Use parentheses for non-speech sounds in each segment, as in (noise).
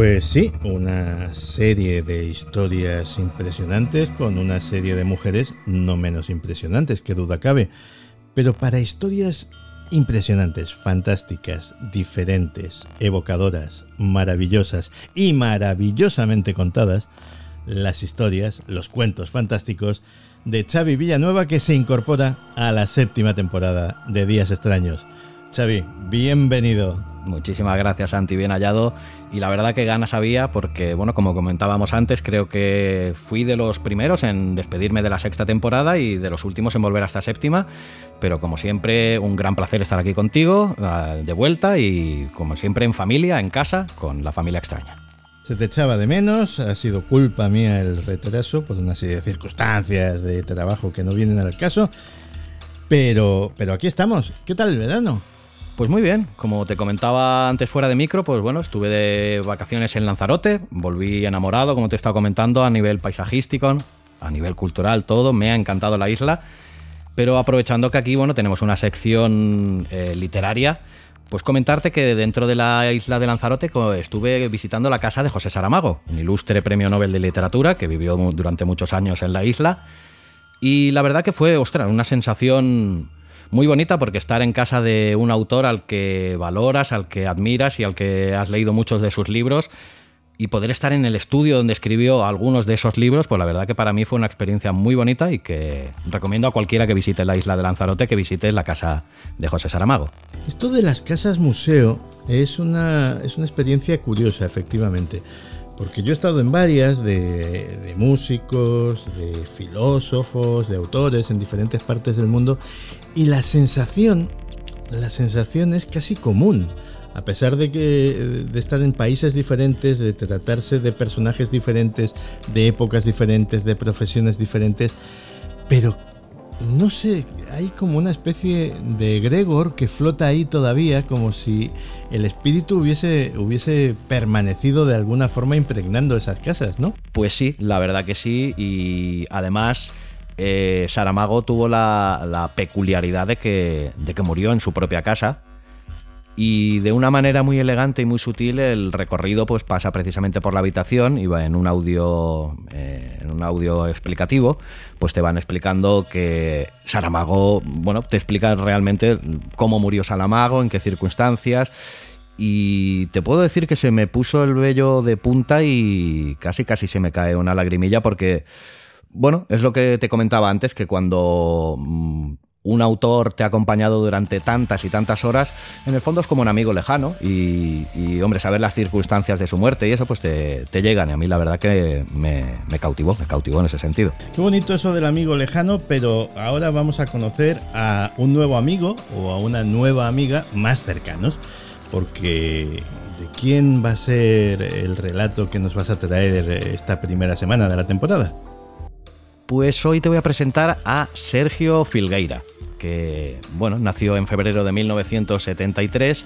Pues sí, una serie de historias impresionantes con una serie de mujeres no menos impresionantes, que duda cabe. Pero para historias impresionantes, fantásticas, diferentes, evocadoras, maravillosas y maravillosamente contadas, las historias, los cuentos fantásticos de Xavi Villanueva que se incorpora a la séptima temporada de Días Extraños. Xavi, bienvenido. Muchísimas gracias, Santi, bien hallado. Y la verdad que ganas había porque, bueno, como comentábamos antes, creo que fui de los primeros en despedirme de la sexta temporada y de los últimos en volver a esta séptima. Pero como siempre, un gran placer estar aquí contigo, ah, de vuelta y como siempre en familia, en casa, con la familia extraña. Se te echaba de menos, ha sido culpa mía el retraso por una serie de circunstancias de trabajo que no vienen al caso. Pero, pero aquí estamos. ¿Qué tal el verano? Pues muy bien, como te comentaba antes fuera de micro, pues bueno, estuve de vacaciones en Lanzarote, volví enamorado, como te he estado comentando, a nivel paisajístico, a nivel cultural, todo, me ha encantado la isla, pero aprovechando que aquí, bueno, tenemos una sección eh, literaria, pues comentarte que dentro de la isla de Lanzarote estuve visitando la casa de José Saramago, un ilustre premio Nobel de Literatura que vivió durante muchos años en la isla, y la verdad que fue, ostras, una sensación muy bonita porque estar en casa de un autor al que valoras, al que admiras y al que has leído muchos de sus libros y poder estar en el estudio donde escribió algunos de esos libros, pues la verdad que para mí fue una experiencia muy bonita y que recomiendo a cualquiera que visite la isla de Lanzarote que visite la casa de José Saramago. Esto de las casas museo es una, es una experiencia curiosa, efectivamente. Porque yo he estado en varias de, de, músicos, de filósofos, de autores en diferentes partes del mundo y la sensación, la sensación es casi común. A pesar de que de estar en países diferentes, de tratarse de personajes diferentes, de épocas diferentes, de profesiones diferentes, pero no sé, hay como una especie de Gregor que flota ahí todavía, como si el espíritu hubiese, hubiese permanecido de alguna forma impregnando esas casas, ¿no? Pues sí, la verdad que sí, y además eh, Saramago tuvo la, peculiaridad de que, de que murió en su propia casa. Y de una manera muy elegante y muy sutil el recorrido pues pasa precisamente por la habitación y va en un audio eh, en un audio explicativo pues te van explicando que Saramago bueno te explica realmente cómo murió Saramago en qué circunstancias y te puedo decir que se me puso el vello de punta y casi casi se me cae una lagrimilla porque bueno, es lo que te comentaba antes, que cuando mm, un autor te ha acompañado durante tantas y tantas horas, en el fondo es como un amigo lejano y, hombre, saber las circunstancias de su muerte y eso pues te, llegan y a mí la verdad que me, me, cautivó, me cautivó en ese sentido. Qué bonito eso del amigo lejano, pero ahora vamos a conocer a un nuevo amigo o a una nueva amiga más cercanos, porque ¿de quién va a ser el relato que nos vas a traer esta primera semana de la temporada? Pues hoy te voy a presentar a Sergio Filgueira, que bueno, nació en febrero de 1973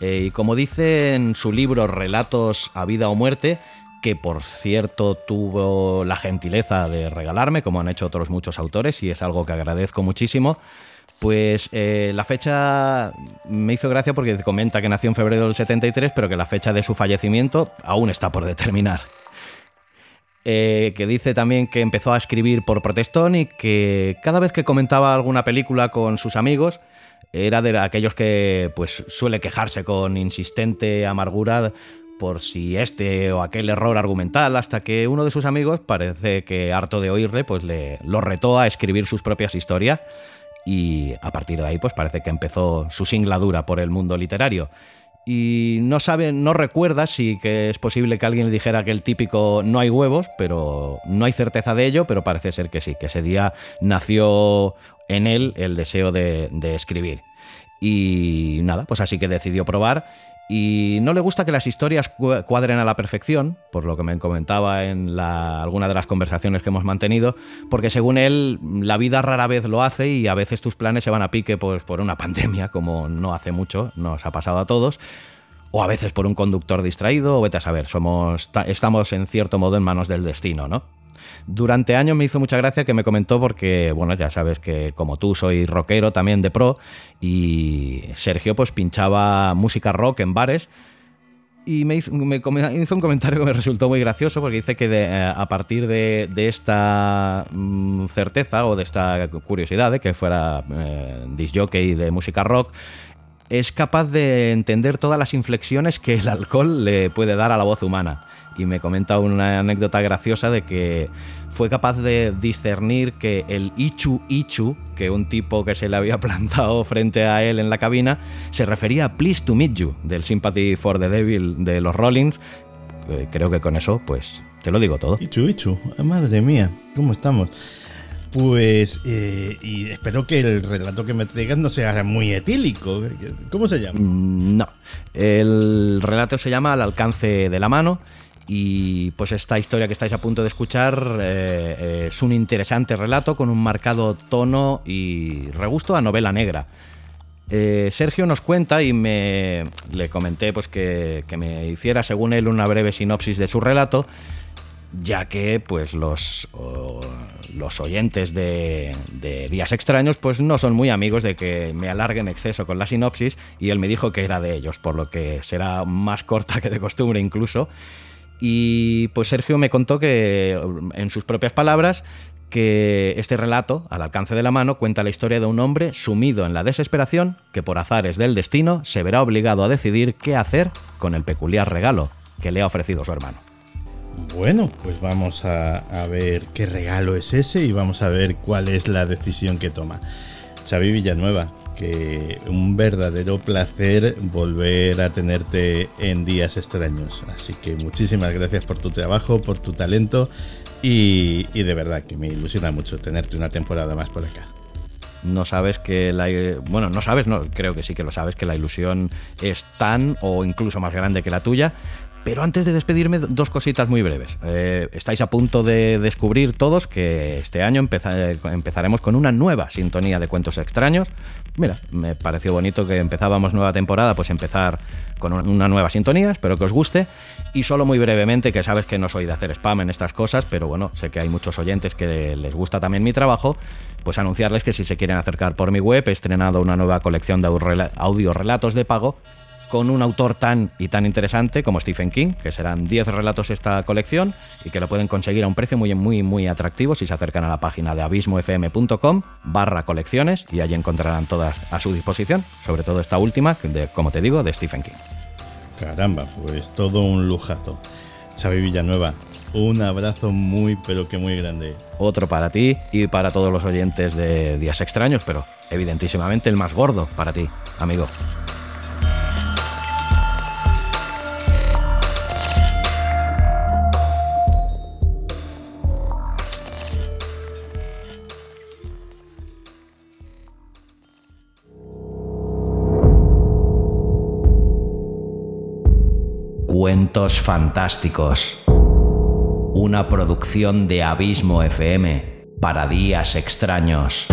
eh, y como dice en su libro Relatos a vida o muerte, que por cierto tuvo la gentileza de regalarme, como han hecho otros muchos autores, y es algo que agradezco muchísimo. Pues eh, la fecha me hizo gracia porque comenta que nació en febrero del 73, pero que la fecha de su fallecimiento aún está por determinar. Eh, que dice también que empezó a escribir por protestón y que cada vez que comentaba alguna película con sus amigos, era de aquellos que pues suele quejarse con insistente amargura por si este o aquel error argumental, hasta que uno de sus amigos, parece que harto de oírle, pues le lo retó a escribir sus propias historias y a partir de ahí pues parece que empezó su singladura por el mundo literario. Y no sabe, no recuerda si que es posible que alguien le dijera que el típico no hay huevos, pero no hay certeza de ello, pero parece ser que sí, que ese día nació en él el deseo de, de escribir. Y nada, pues así que decidió probar y no le gusta que las historias cuadren a la perfección, por lo que me comentaba en la, alguna de las conversaciones que hemos mantenido, porque según él la vida rara vez lo hace y a veces tus planes se van a pique pues, por una pandemia, como no hace mucho, nos ha pasado a todos, o a veces por un conductor distraído, o vete a saber, somos, estamos en cierto modo en manos del destino, ¿no? Durante años me hizo mucha gracia que me comentó porque, bueno, ya sabes que como tú soy rockero también de pro y Sergio pues pinchaba música rock en bares. Y me hizo, un comentario que me resultó muy gracioso porque dice que eh, a partir de, esta mm, certeza o de esta curiosidad de que fuera eh, de música rock, es capaz de entender todas las inflexiones que el alcohol le puede dar a la voz humana y me comenta una anécdota graciosa de que fue capaz de discernir que el Ichu Ichu, que un tipo que se le había (laughs) plantado frente a él en la cabina, se refería a Please to Meet You, del Sympathy for the Devil de los Rollins. Creo que con eso, pues, te lo digo todo. Ichu Ichu, madre mía, ¿cómo estamos? Pues, eh, y espero que el relato que me traigas no sea muy etílico. ¿Cómo se llama? Mm, no, el relato se llama Al alcance de la mano y pues esta historia que estáis a punto de escuchar eh, eh, es un interesante relato con un marcado tono y regusto a novela negra. Eh, Sergio nos cuenta y me le comenté pues que, me hiciera según él una breve sinopsis de su relato, ya que pues los, los oyentes de, de, Días Extraños pues no son muy amigos de que me alarguen exceso con la sinopsis y él me dijo que era de ellos, por lo que será más corta que de costumbre incluso. Y pues Sergio me contó que, en sus propias palabras, que este relato, al alcance de la mano, cuenta la historia de un hombre sumido en la desesperación que por azares del destino se verá obligado a decidir qué hacer con el peculiar regalo que le ha ofrecido su hermano. Bueno, pues vamos a, a ver qué regalo es ese y vamos a ver cuál es la decisión que toma. Xavi Villanueva, un verdadero placer volver a tenerte en días extraños. Así que muchísimas gracias por tu trabajo, por tu talento y, de verdad que me ilusiona mucho tenerte una temporada más por acá no sabes que la bueno no sabes no creo que sí que lo sabes que la ilusión es tan o incluso más grande que la tuya pero antes de despedirme, dos cositas muy breves. Eh, estáis a punto de descubrir todos que este año empezaremos con una nueva sintonía de cuentos extraños. Mira, me pareció bonito que empezábamos nueva temporada, pues empezar con una nueva sintonía, espero que os guste. Y solo muy brevemente, que sabes que no soy de hacer spam en estas cosas, pero bueno, sé que hay muchos oyentes que les gusta también mi trabajo, pues anunciarles que si se quieren acercar por mi web, he estrenado una nueva colección de audio relatos de pago con un autor tan y tan interesante como Stephen King, que serán 10 relatos esta colección y que lo pueden conseguir a un precio muy, muy, muy atractivo si se acercan a la página de abismofm.com barra colecciones y allí encontrarán todas a su disposición, sobre todo esta última, de, como te digo, de Stephen King. Caramba, pues todo un lujazo. Xavi Villanueva, un abrazo muy, pero que muy grande. Otro para ti y para todos los oyentes de Días Extraños, pero evidentísimamente el más gordo para ti, amigo. Cuentos Fantásticos. Una producción de Abismo FM para días extraños.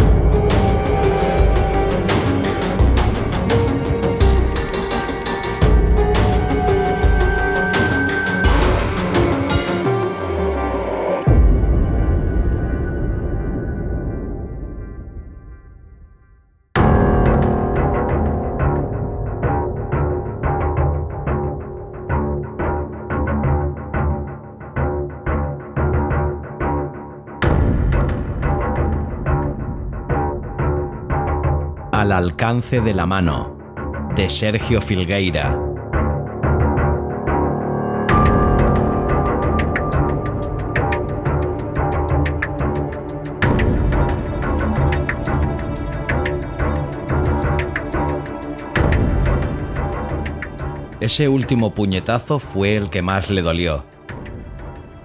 Alcance de la mano, de Sergio Filgueira. Ese último puñetazo fue el que más le dolió.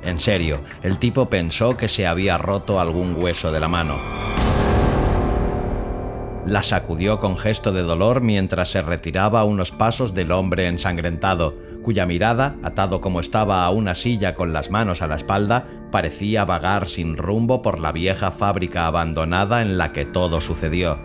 En serio, el tipo pensó que se había roto algún hueso de la mano. La sacudió con gesto de dolor mientras se retiraba unos pasos del hombre ensangrentado, cuya mirada, atado como estaba a una silla con las manos a la espalda, parecía vagar sin rumbo por la vieja fábrica abandonada en la que todo sucedió.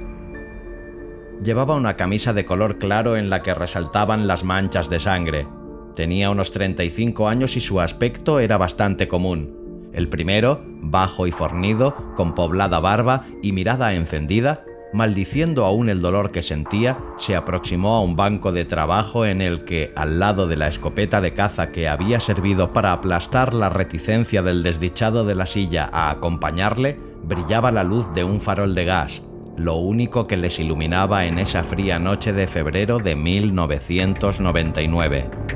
Llevaba una camisa de color claro en la que resaltaban las manchas de sangre. Tenía unos 35 años y su aspecto era bastante común. El primero, bajo y fornido, con poblada barba y mirada encendida, maldiciendo aún el dolor que sentía, se aproximó a un banco de trabajo en el que, al lado de la escopeta de caza que había servido para aplastar la reticencia del desdichado de la silla a acompañarle, brillaba la luz de un farol de gas, lo único que les iluminaba en esa fría noche de febrero de 1999.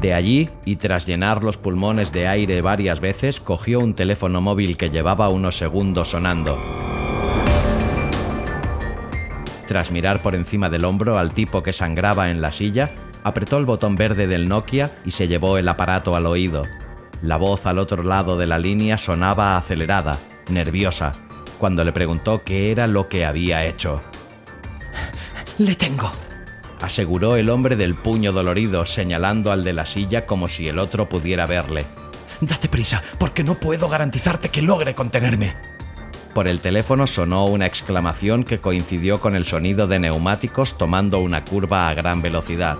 De allí, y tras llenar los pulmones de aire varias veces, cogió un teléfono móvil que llevaba unos segundos sonando. Tras mirar por encima del hombro al tipo que sangraba en la silla, apretó el botón verde del Nokia y se llevó el aparato al oído. La voz al otro lado de la línea sonaba acelerada, nerviosa, cuando le preguntó qué era lo que había hecho. Le tengo, aseguró el hombre del puño dolorido, señalando al de la silla como si el otro pudiera verle. Date prisa, porque no puedo garantizarte que logre contenerme. Por el teléfono sonó una exclamación que coincidió con el sonido de neumáticos tomando una curva a gran velocidad.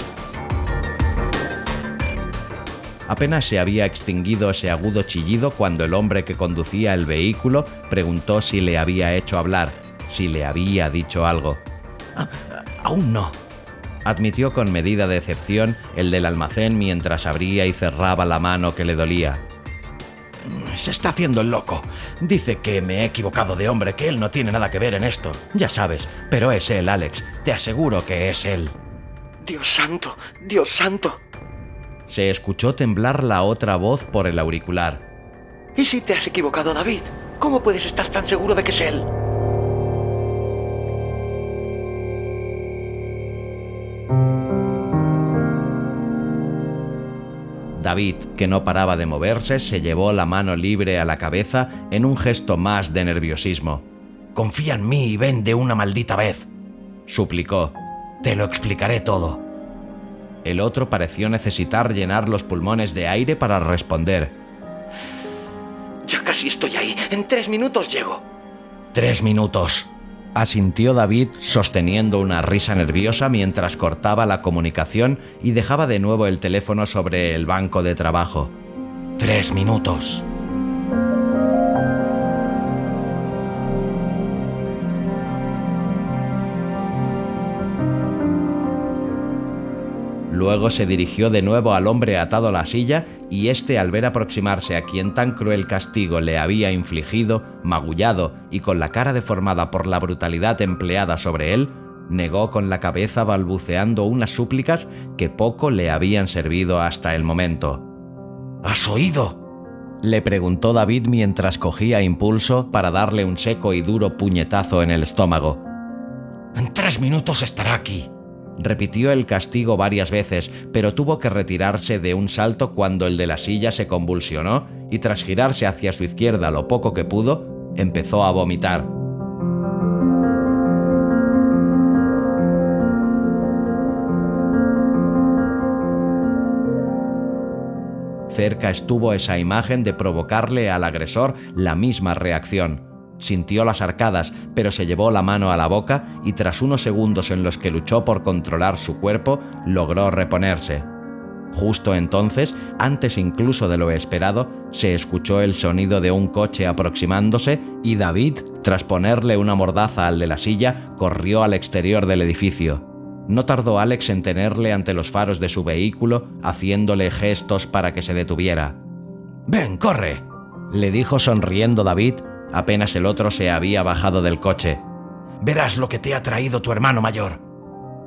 Apenas se había extinguido ese agudo chillido cuando el hombre que conducía el vehículo preguntó si le había hecho hablar, si le había dicho algo. Ah, aún no, admitió con medida de excepción el del almacén mientras abría y cerraba la mano que le dolía. Se está haciendo el loco. Dice que me he equivocado de hombre, que él no tiene nada que ver en esto. Ya sabes, pero es él, Alex. Te aseguro que es él. Dios santo, Dios santo. Se escuchó temblar la otra voz por el auricular. ¿Y si te has equivocado, David? ¿Cómo puedes estar tan seguro de que es él? David, que no paraba de moverse, se llevó la mano libre a la cabeza en un gesto más de nerviosismo. Confía en mí y ven de una maldita vez, suplicó. Te lo explicaré todo. El otro pareció necesitar llenar los pulmones de aire para responder. Ya casi estoy ahí. En tres minutos llego. Tres minutos, asintió David sosteniendo una risa nerviosa mientras cortaba la comunicación y dejaba de nuevo el teléfono sobre el banco de trabajo. Tres minutos. Luego se dirigió de nuevo al hombre atado a la silla y éste al ver aproximarse a quien tan cruel castigo le había infligido, magullado y con la cara deformada por la brutalidad empleada sobre él, negó con la cabeza balbuceando unas súplicas que poco le habían servido hasta el momento. ¿Has oído? le preguntó David mientras cogía impulso para darle un seco y duro puñetazo en el estómago. En tres minutos estará aquí. Repitió el castigo varias veces, pero tuvo que retirarse de un salto cuando el de la silla se convulsionó y tras girarse hacia su izquierda lo poco que pudo, empezó a vomitar. Cerca estuvo esa imagen de provocarle al agresor la misma reacción. Sintió las arcadas, pero se llevó la mano a la boca y tras unos segundos en los que luchó por controlar su cuerpo, logró reponerse. Justo entonces, antes incluso de lo esperado, se escuchó el sonido de un coche aproximándose y David, tras ponerle una mordaza al de la silla, corrió al exterior del edificio. No tardó Alex en tenerle ante los faros de su vehículo, haciéndole gestos para que se detuviera. Ven, corre, le dijo sonriendo David, apenas el otro se había bajado del coche. Verás lo que te ha traído tu hermano mayor.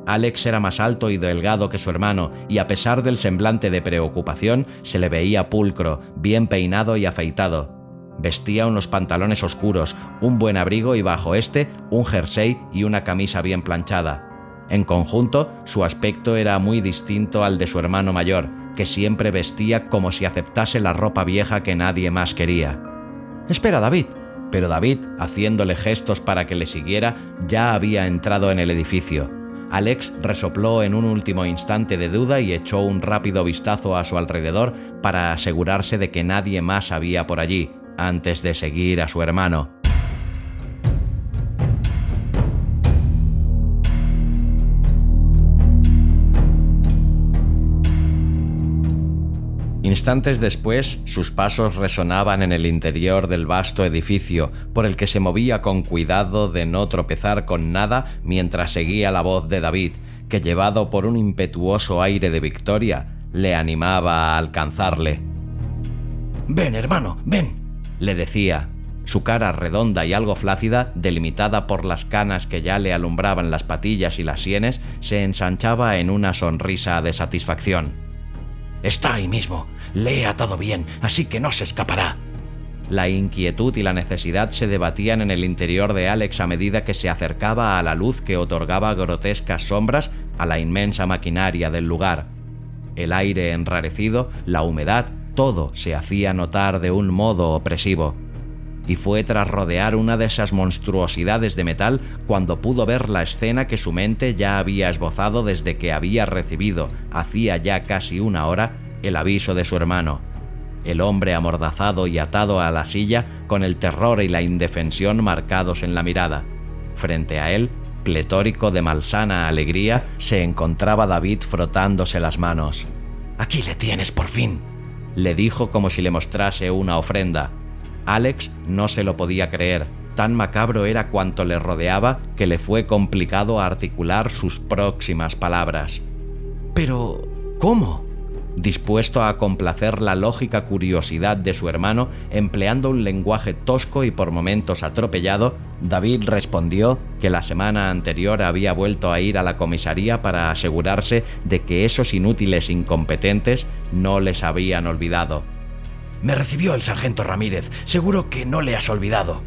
Alex era más alto y delgado que su hermano, y a pesar del semblante de preocupación, se le veía pulcro, bien peinado y afeitado. Vestía unos pantalones oscuros, un buen abrigo y bajo este un jersey y una camisa bien planchada. En conjunto, su aspecto era muy distinto al de su hermano mayor, que siempre vestía como si aceptase la ropa vieja que nadie más quería. Espera, David. Pero David, haciéndole gestos para que le siguiera, ya había entrado en el edificio. Alex resopló en un último instante de duda y echó un rápido vistazo a su alrededor para asegurarse de que nadie más había por allí, antes de seguir a su hermano. Instantes después, sus pasos resonaban en el interior del vasto edificio, por el que se movía con cuidado de no tropezar con nada mientras seguía la voz de David, que llevado por un impetuoso aire de victoria, le animaba a alcanzarle. Ven, hermano, ven, le decía. Su cara redonda y algo flácida, delimitada por las canas que ya le alumbraban las patillas y las sienes, se ensanchaba en una sonrisa de satisfacción. Está ahí mismo. Le he atado bien, así que no se escapará. La inquietud y la necesidad se debatían en el interior de Alex a medida que se acercaba a la luz que otorgaba grotescas sombras a la inmensa maquinaria del lugar. El aire enrarecido, la humedad, todo se hacía notar de un modo opresivo. Y fue tras rodear una de esas monstruosidades de metal cuando pudo ver la escena que su mente ya había esbozado desde que había recibido, hacía ya casi una hora, el aviso de su hermano. El hombre amordazado y atado a la silla, con el terror y la indefensión marcados en la mirada. Frente a él, pletórico de malsana alegría, se encontraba David frotándose las manos. Aquí le tienes por fin, le dijo como si le mostrase una ofrenda. Alex no se lo podía creer. Tan macabro era cuanto le rodeaba que le fue complicado articular sus próximas palabras. Pero... ¿cómo? Dispuesto a complacer la lógica curiosidad de su hermano, empleando un lenguaje tosco y por momentos atropellado, David respondió que la semana anterior había vuelto a ir a la comisaría para asegurarse de que esos inútiles incompetentes no les habían olvidado. Me recibió el sargento Ramírez, seguro que no le has olvidado.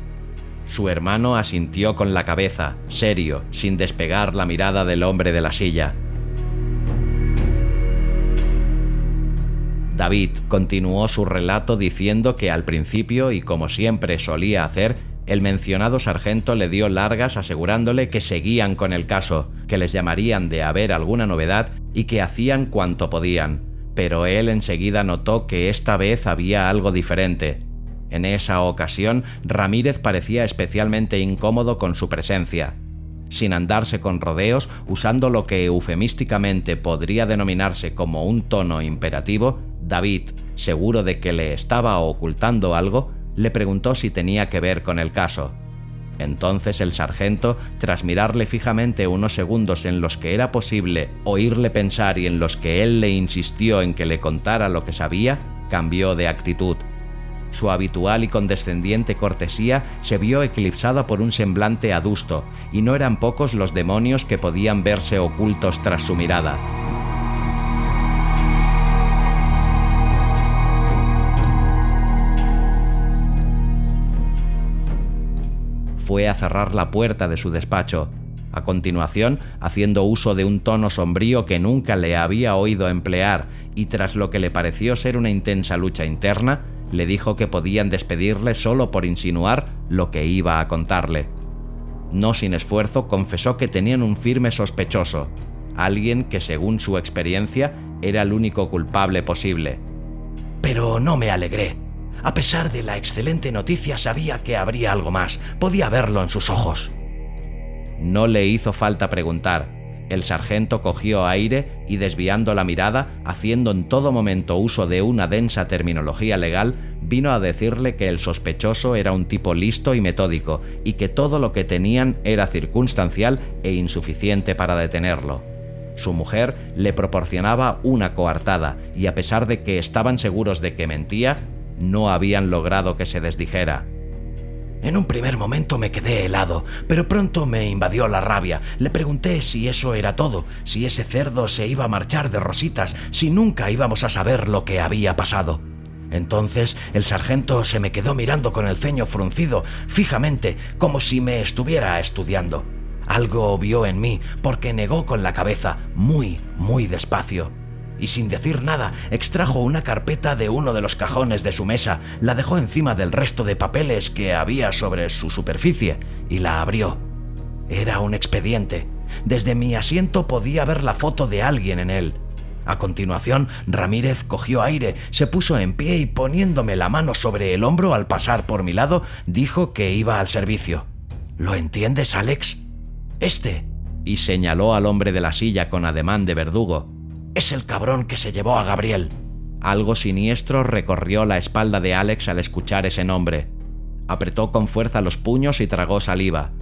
Su hermano asintió con la cabeza, serio, sin despegar la mirada del hombre de la silla. David continuó su relato diciendo que al principio, y como siempre solía hacer, el mencionado sargento le dio largas asegurándole que seguían con el caso, que les llamarían de haber alguna novedad y que hacían cuanto podían. Pero él enseguida notó que esta vez había algo diferente. En esa ocasión, Ramírez parecía especialmente incómodo con su presencia. Sin andarse con rodeos, usando lo que eufemísticamente podría denominarse como un tono imperativo, David, seguro de que le estaba ocultando algo, le preguntó si tenía que ver con el caso. Entonces el sargento, tras mirarle fijamente unos segundos en los que era posible oírle pensar y en los que él le insistió en que le contara lo que sabía, cambió de actitud. Su habitual y condescendiente cortesía se vio eclipsada por un semblante adusto, y no eran pocos los demonios que podían verse ocultos tras su mirada. Fue a cerrar la puerta de su despacho. A continuación, haciendo uso de un tono sombrío que nunca le había oído emplear y tras lo que le pareció ser una intensa lucha interna, le dijo que podían despedirle solo por insinuar lo que iba a contarle. No sin esfuerzo confesó que tenían un firme sospechoso, alguien que según su experiencia era el único culpable posible. Pero no me alegré. A pesar de la excelente noticia, sabía que habría algo más. Podía verlo en sus ojos. No le hizo falta preguntar. El sargento cogió aire y desviando la mirada, haciendo en todo momento uso de una densa terminología legal, vino a decirle que el sospechoso era un tipo listo y metódico, y que todo lo que tenían era circunstancial e insuficiente para detenerlo. Su mujer le proporcionaba una coartada, y a pesar de que estaban seguros de que mentía, no habían logrado que se desdijera. En un primer momento me quedé helado, pero pronto me invadió la rabia. Le pregunté si eso era todo, si ese cerdo se iba a marchar de rositas, si nunca íbamos a saber lo que había pasado. Entonces el sargento se me quedó mirando con el ceño fruncido, fijamente, como si me estuviera estudiando. Algo vio en mí porque negó con la cabeza, muy, muy despacio. Y sin decir nada, extrajo una carpeta de uno de los cajones de su mesa, la dejó encima del resto de papeles que había sobre su superficie y la abrió. Era un expediente. Desde mi asiento podía ver la foto de alguien en él. A continuación, Ramírez cogió aire, se puso en pie y poniéndome la mano sobre el hombro al pasar por mi lado, dijo que iba al servicio. ¿Lo entiendes, Alex? Este, y señaló al hombre de la silla con ademán de verdugo, es el cabrón que se llevó a Gabriel. Algo siniestro recorrió la espalda de Alex al escuchar ese nombre. Apretó con fuerza los puños y tragó saliva.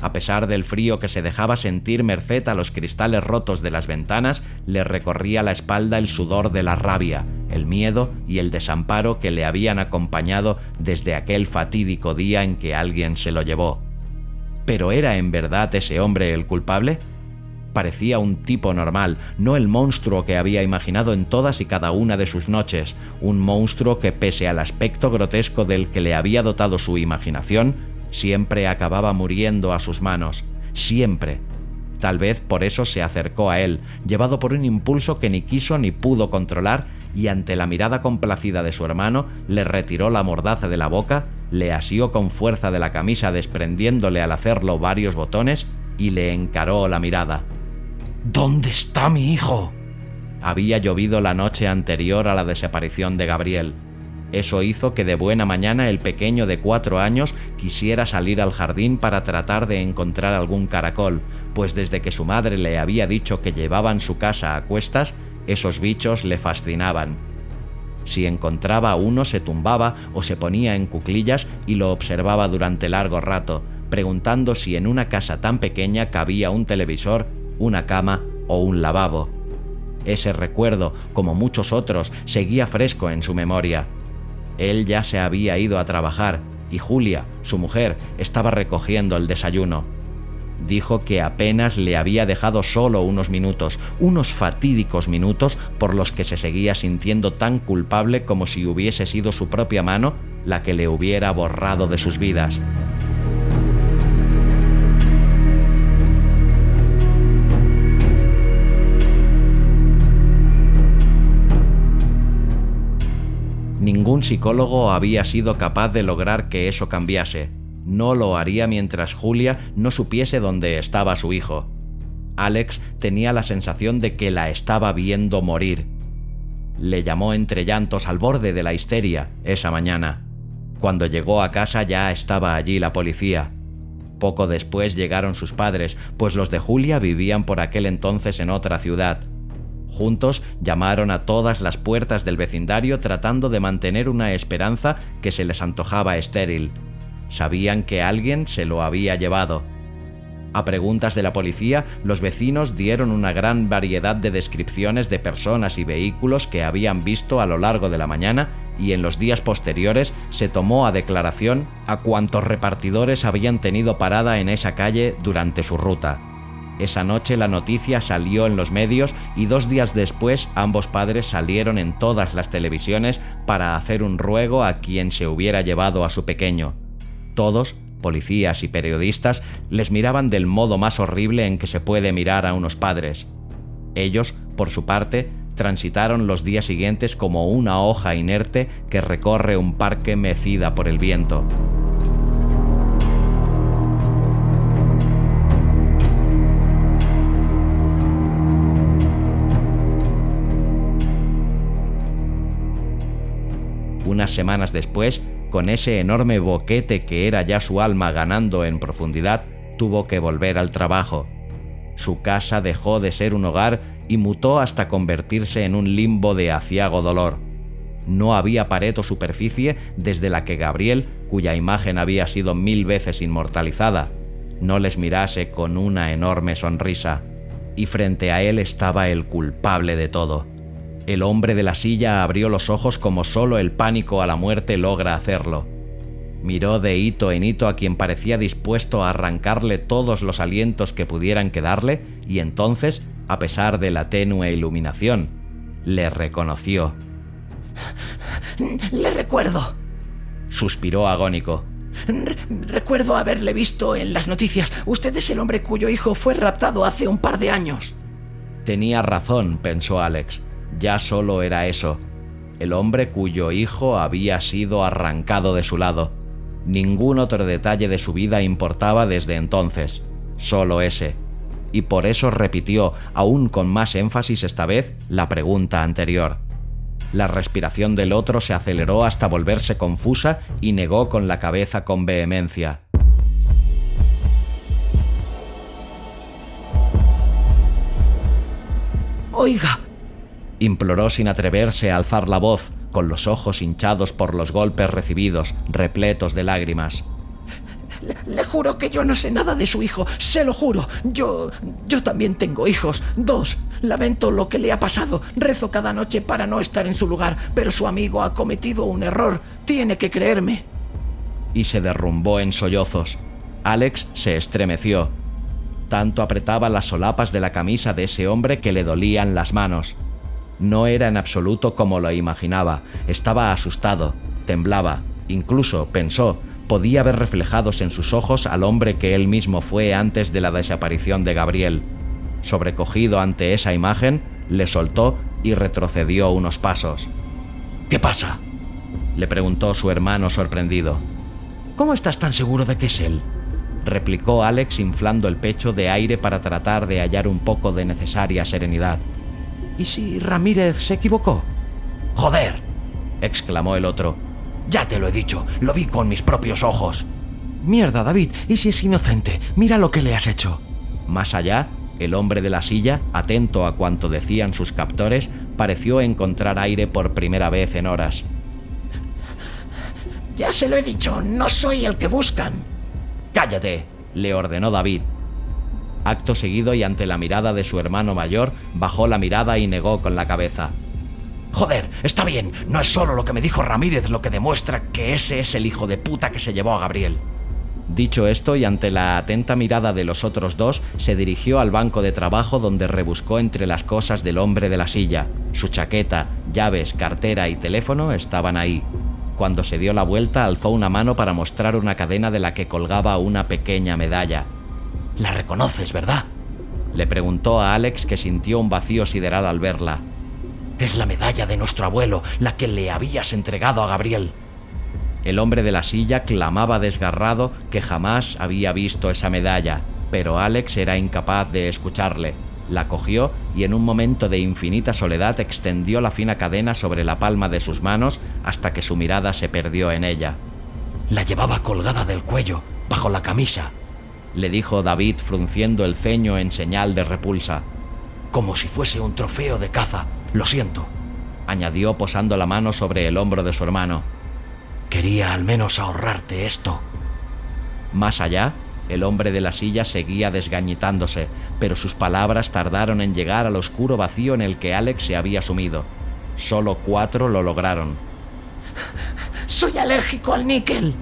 A pesar del frío que se dejaba sentir merced a los cristales rotos de las ventanas, le recorría la espalda el sudor de la rabia, el miedo y el desamparo que le habían acompañado desde aquel fatídico día en que alguien se lo llevó. ¿Pero era en verdad ese hombre el culpable? Parecía un tipo normal, no el monstruo que había imaginado en todas y cada una de sus noches, un monstruo que pese al aspecto grotesco del que le había dotado su imaginación, siempre acababa muriendo a sus manos, siempre. Tal vez por eso se acercó a él, llevado por un impulso que ni quiso ni pudo controlar, y ante la mirada complacida de su hermano, le retiró la mordaza de la boca, le asió con fuerza de la camisa desprendiéndole al hacerlo varios botones, y le encaró la mirada. ¿Dónde está mi hijo? Había llovido la noche anterior a la desaparición de Gabriel. Eso hizo que de buena mañana el pequeño de cuatro años quisiera salir al jardín para tratar de encontrar algún caracol, pues desde que su madre le había dicho que llevaban su casa a cuestas, esos bichos le fascinaban. Si encontraba uno se tumbaba o se ponía en cuclillas y lo observaba durante largo rato, preguntando si en una casa tan pequeña cabía un televisor, una cama o un lavabo. Ese recuerdo, como muchos otros, seguía fresco en su memoria. Él ya se había ido a trabajar y Julia, su mujer, estaba recogiendo el desayuno. Dijo que apenas le había dejado solo unos minutos, unos fatídicos minutos por los que se seguía sintiendo tan culpable como si hubiese sido su propia mano la que le hubiera borrado de sus vidas. Ningún psicólogo había sido capaz de lograr que eso cambiase. No lo haría mientras Julia no supiese dónde estaba su hijo. Alex tenía la sensación de que la estaba viendo morir. Le llamó entre llantos al borde de la histeria esa mañana. Cuando llegó a casa ya estaba allí la policía. Poco después llegaron sus padres, pues los de Julia vivían por aquel entonces en otra ciudad. Juntos llamaron a todas las puertas del vecindario tratando de mantener una esperanza que se les antojaba estéril. Sabían que alguien se lo había llevado. A preguntas de la policía, los vecinos dieron una gran variedad de descripciones de personas y vehículos que habían visto a lo largo de la mañana y en los días posteriores se tomó a declaración a cuantos repartidores habían tenido parada en esa calle durante su ruta. Esa noche la noticia salió en los medios y dos días después ambos padres salieron en todas las televisiones para hacer un ruego a quien se hubiera llevado a su pequeño. Todos, policías y periodistas, les miraban del modo más horrible en que se puede mirar a unos padres. Ellos, por su parte, transitaron los días siguientes como una hoja inerte que recorre un parque mecida por el viento. Unas semanas después, con ese enorme boquete que era ya su alma ganando en profundidad, tuvo que volver al trabajo. Su casa dejó de ser un hogar y mutó hasta convertirse en un limbo de aciago dolor. No había pared o superficie desde la que Gabriel, cuya imagen había sido mil veces inmortalizada, no les mirase con una enorme sonrisa, y frente a él estaba el culpable de todo el hombre de la silla abrió los ojos como solo el pánico a la muerte logra hacerlo. Miró de hito en hito a quien parecía dispuesto a arrancarle todos los alientos que pudieran quedarle y entonces, a pesar de la tenue iluminación, le reconoció. (laughs) Le recuerdo. Suspiró agónico. recuerdo haberle visto en las noticias. Usted es el hombre cuyo hijo fue raptado hace un par de años. Tenía razón, pensó Alex. Ya solo era eso. El hombre cuyo hijo había sido arrancado de su lado. Ningún otro detalle de su vida importaba desde entonces. Solo ese y por eso repitió, aún con más énfasis esta vez, la pregunta anterior. La respiración del otro se aceleró hasta volverse confusa y negó con la cabeza con vehemencia. Oiga, imploró sin atreverse a alzar la voz, con los ojos hinchados por los golpes recibidos, repletos de lágrimas. Le, juro que yo no sé nada de su hijo, se lo juro. Yo... yo también tengo hijos, dos. Lamento lo que le ha pasado. Rezo cada noche para no estar en su lugar, pero su amigo ha cometido un error. Tiene que creerme. Y se derrumbó en sollozos. Alex se estremeció. Tanto apretaba las solapas de la camisa de ese hombre que le dolían las manos. No era en absoluto como lo imaginaba. Estaba asustado, temblaba, incluso pensó podía ver reflejados en sus ojos al hombre que él mismo fue antes de la desaparición de Gabriel. Sobrecogido ante esa imagen, le soltó y retrocedió unos pasos. ¿Qué pasa? le preguntó su hermano sorprendido. ¿Cómo estás tan seguro de que es él? replicó Alex inflando el pecho de aire para tratar de hallar un poco de necesaria serenidad. ¿Y si Ramírez se equivocó? ¡Joder! exclamó el otro. Ya te lo he dicho, lo vi con mis propios ojos. Mierda, David, ¿y si es inocente? Mira lo que le has hecho. Más allá, el hombre de la silla, atento a cuanto decían sus captores, pareció encontrar aire por primera vez en horas. Ya se lo he dicho, no soy el que buscan. Cállate, le ordenó David. Acto seguido y ante la mirada de su hermano mayor, bajó la mirada y negó con la cabeza. Joder, está bien, no es solo lo que me dijo Ramírez lo que demuestra que ese es el hijo de puta que se llevó a Gabriel. Dicho esto y ante la atenta mirada de los otros dos, se dirigió al banco de trabajo donde rebuscó entre las cosas del hombre de la silla. Su chaqueta, llaves, cartera y teléfono estaban ahí. Cuando se dio la vuelta, alzó una mano para mostrar una cadena de la que colgaba una pequeña medalla. La reconoces, ¿verdad? Le preguntó a Alex que sintió un vacío sideral al verla. Es la medalla de nuestro abuelo, la que le habías entregado a Gabriel. El hombre de la silla clamaba desgarrado que jamás había visto esa medalla, pero Alex era incapaz de escucharle. La cogió y en un momento de infinita soledad extendió la fina cadena sobre la palma de sus manos hasta que su mirada se perdió en ella. La llevaba colgada del cuello, bajo la camisa, le dijo David frunciendo el ceño en señal de repulsa. Como si fuese un trofeo de caza, lo siento, añadió posando la mano sobre el hombro de su hermano. Quería al menos ahorrarte esto. Más allá, el hombre de la silla seguía desgañitándose, pero sus palabras tardaron en llegar al oscuro vacío en el que Alex se había sumido. Solo cuatro lo lograron. Soy alérgico al níquel.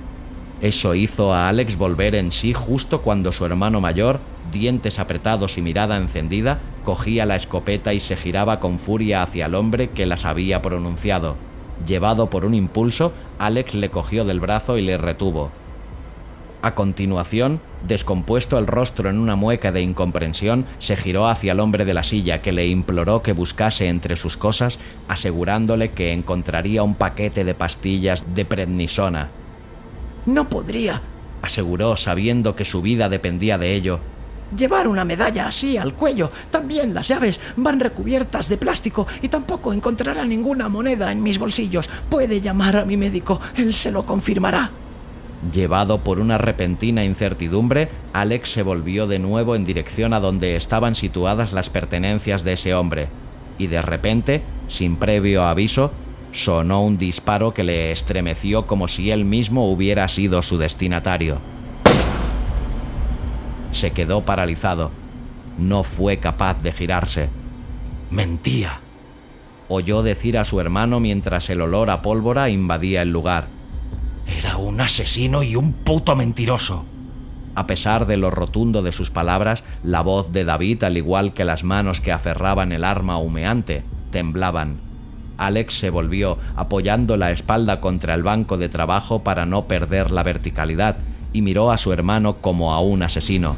Eso hizo a Alex volver en sí justo cuando su hermano mayor, dientes apretados y mirada encendida, cogía la escopeta y se giraba con furia hacia el hombre que las había pronunciado. Llevado por un impulso, Alex le cogió del brazo y le retuvo. A continuación, descompuesto el rostro en una mueca de incomprensión, se giró hacia el hombre de la silla que le imploró que buscase entre sus cosas, asegurándole que encontraría un paquete de pastillas de prednisona. No podría, aseguró sabiendo que su vida dependía de ello. Llevar una medalla así al cuello. También las llaves van recubiertas de plástico y tampoco encontrará ninguna moneda en mis bolsillos. Puede llamar a mi médico, él se lo confirmará. Llevado por una repentina incertidumbre, Alex se volvió de nuevo en dirección a donde estaban situadas las pertenencias de ese hombre, y de repente, sin previo aviso, sonó un disparo que le estremeció como si él mismo hubiera sido su destinatario se quedó paralizado. No fue capaz de girarse. Mentía. Oyó decir a su hermano mientras el olor a pólvora invadía el lugar. Era un asesino y un puto mentiroso. A pesar de lo rotundo de sus palabras, la voz de David, al igual que las manos que aferraban el arma humeante, temblaban. Alex se volvió, apoyando la espalda contra el banco de trabajo para no perder la verticalidad, y miró a su hermano como a un asesino.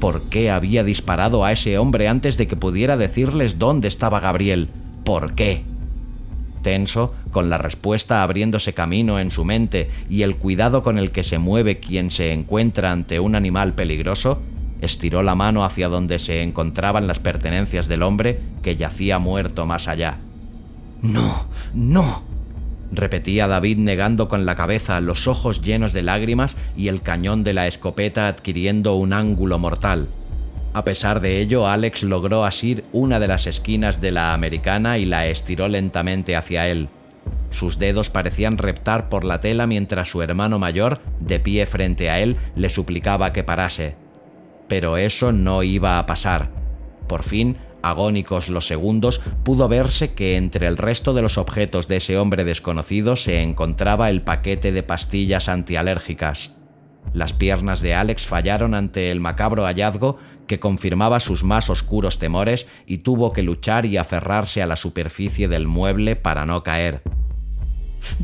¿Por qué había disparado a ese hombre antes de que pudiera decirles dónde estaba Gabriel? ¿Por qué? Tenso, con la respuesta abriéndose camino en su mente y el cuidado con el que se mueve quien se encuentra ante un animal peligroso, estiró la mano hacia donde se encontraban las pertenencias del hombre que yacía muerto más allá. No, no, repetía David negando con la cabeza, los ojos llenos de lágrimas y el cañón de la escopeta adquiriendo un ángulo mortal. A pesar de ello, Alex logró asir una de las esquinas de la americana y la estiró lentamente hacia él. Sus dedos parecían reptar por la tela mientras su hermano mayor, de pie frente a él, le suplicaba que parase. Pero eso no iba a pasar. Por fin, agónicos los segundos, pudo verse que entre el resto de los objetos de ese hombre desconocido se encontraba el paquete de pastillas antialérgicas. Las piernas de Alex fallaron ante el macabro hallazgo que confirmaba sus más oscuros temores y tuvo que luchar y aferrarse a la superficie del mueble para no caer.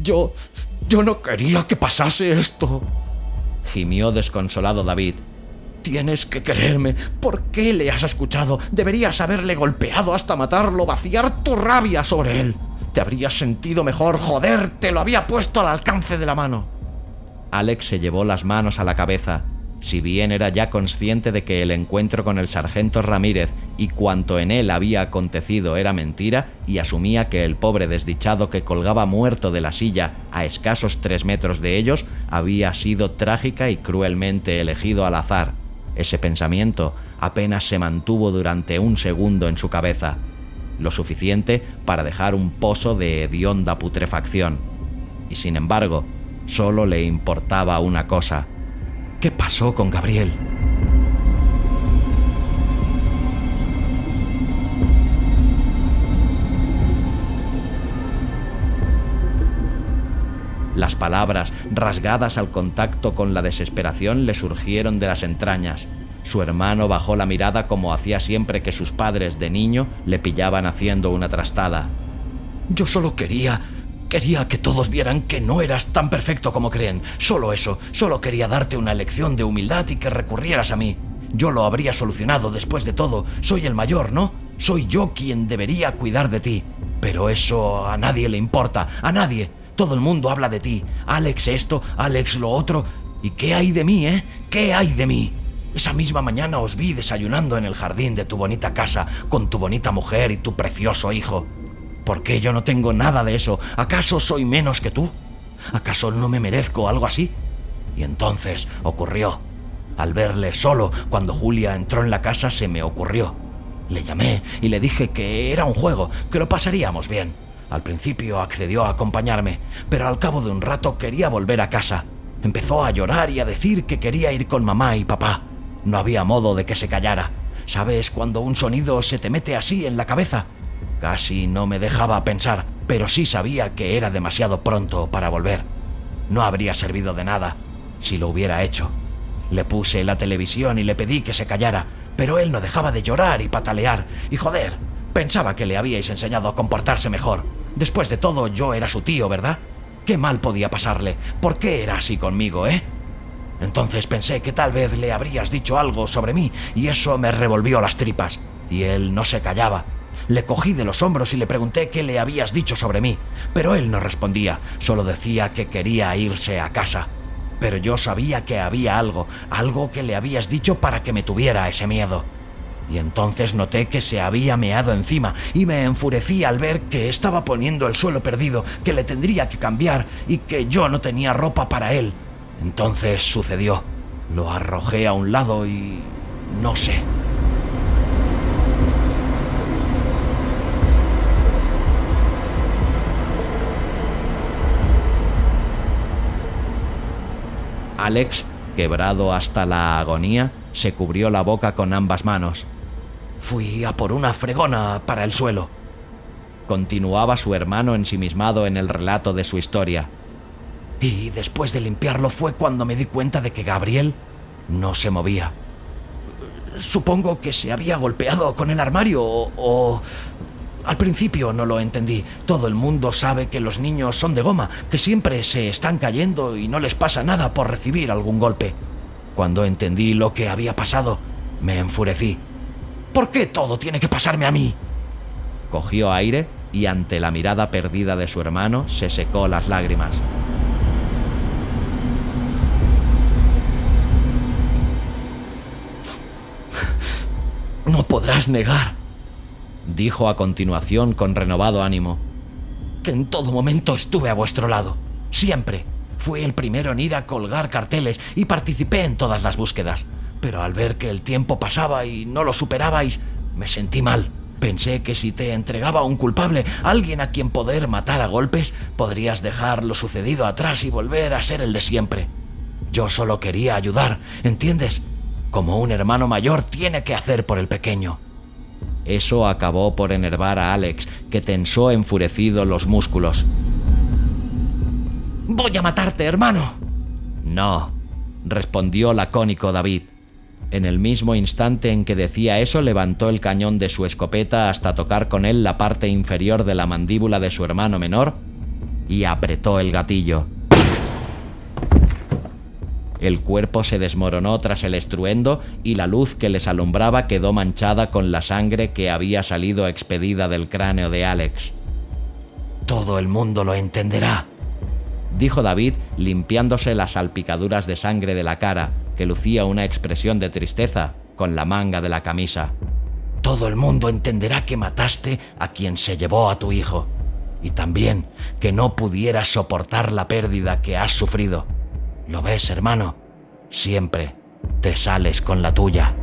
Yo... yo no quería que pasase esto. gimió desconsolado David. Tienes que creerme. ¿Por qué le has escuchado? Deberías haberle golpeado hasta matarlo, vaciar tu rabia sobre él. Te habrías sentido mejor, joder, te lo había puesto al alcance de la mano. Alex se llevó las manos a la cabeza. Si bien era ya consciente de que el encuentro con el sargento Ramírez y cuanto en él había acontecido era mentira, y asumía que el pobre desdichado que colgaba muerto de la silla a escasos tres metros de ellos había sido trágica y cruelmente elegido al azar, ese pensamiento apenas se mantuvo durante un segundo en su cabeza, lo suficiente para dejar un pozo de hedionda putrefacción. Y sin embargo, solo le importaba una cosa. ¿Qué pasó con Gabriel? Las palabras, rasgadas al contacto con la desesperación, le surgieron de las entrañas. Su hermano bajó la mirada como hacía siempre que sus padres de niño le pillaban haciendo una trastada. Yo solo quería... Quería que todos vieran que no eras tan perfecto como creen. Solo eso. Solo quería darte una lección de humildad y que recurrieras a mí. Yo lo habría solucionado después de todo. Soy el mayor, ¿no? Soy yo quien debería cuidar de ti. Pero eso a nadie le importa. A nadie. Todo el mundo habla de ti. Alex esto, Alex lo otro. ¿Y qué hay de mí, eh? ¿Qué hay de mí? Esa misma mañana os vi desayunando en el jardín de tu bonita casa, con tu bonita mujer y tu precioso hijo. ¿Por qué yo no tengo nada de eso? ¿Acaso soy menos que tú? ¿Acaso no me merezco algo así? Y entonces ocurrió. Al verle solo, cuando Julia entró en la casa, se me ocurrió. Le llamé y le dije que era un juego, que lo pasaríamos bien. Al principio accedió a acompañarme, pero al cabo de un rato quería volver a casa. Empezó a llorar y a decir que quería ir con mamá y papá. No había modo de que se callara. ¿Sabes cuando un sonido se te mete así en la cabeza? Casi no me dejaba pensar, pero sí sabía que era demasiado pronto para volver. No habría servido de nada si lo hubiera hecho. Le puse la televisión y le pedí que se callara, pero él no dejaba de llorar y patalear. Y joder, pensaba que le habíais enseñado a comportarse mejor. Después de todo, yo era su tío, ¿verdad? ¿Qué mal podía pasarle? ¿Por qué era así conmigo, eh? Entonces pensé que tal vez le habrías dicho algo sobre mí y eso me revolvió las tripas. Y él no se callaba. Le cogí de los hombros y le pregunté qué le habías dicho sobre mí, pero él no respondía, solo decía que quería irse a casa. Pero yo sabía que había algo, algo que le habías dicho para que me tuviera ese miedo y entonces noté que se había meado encima y me enfurecí al ver que estaba poniendo el suelo perdido, que le tendría que cambiar y que yo no tenía ropa para él. Entonces sucedió. Lo arrojé a un lado y... no sé. Alex, quebrado hasta la agonía, se cubrió la boca con ambas manos. Fui a por una fregona para el suelo. Continuaba su hermano ensimismado en el relato de su historia. Y después de limpiarlo fue cuando me di cuenta de que Gabriel no se movía. Supongo que se había golpeado con el armario o, Al principio no lo entendí. Todo el mundo sabe que los niños son de goma, que siempre se están cayendo y no les pasa nada por recibir algún golpe. Cuando entendí lo que había pasado, me enfurecí. ¿Por qué todo tiene que pasarme a mí? Cogió aire y ante la mirada perdida de su hermano se secó las lágrimas. No podrás negar, dijo a continuación con renovado ánimo, que en todo momento estuve a vuestro lado. Siempre. Fui el primero en ir a colgar carteles y participé en todas las búsquedas. Pero al ver que el tiempo pasaba y no lo superabais, me sentí mal. Pensé que si te entregaba a un culpable, alguien a quien poder matar a golpes, podrías dejar lo sucedido atrás y volver a ser el de siempre. Yo solo quería ayudar, ¿entiendes? Como un hermano mayor tiene que hacer por el pequeño. Eso acabó por enervar a Alex, que tensó enfurecido los músculos. Voy a matarte, hermano. No, respondió lacónico David. En el mismo instante en que decía eso, levantó el cañón de su escopeta hasta tocar con él la parte inferior de la mandíbula de su hermano menor y apretó el gatillo. El cuerpo se desmoronó tras el estruendo y la luz que les alumbraba quedó manchada con la sangre que había salido expedida del cráneo de Alex. Todo el mundo lo entenderá, dijo David limpiándose las salpicaduras de sangre de la cara que lucía una expresión de tristeza con la manga de la camisa. Todo el mundo entenderá que mataste a quien se llevó a tu hijo, y también que no pudieras soportar la pérdida que has sufrido. ¿Lo ves, hermano? Siempre te sales con la tuya.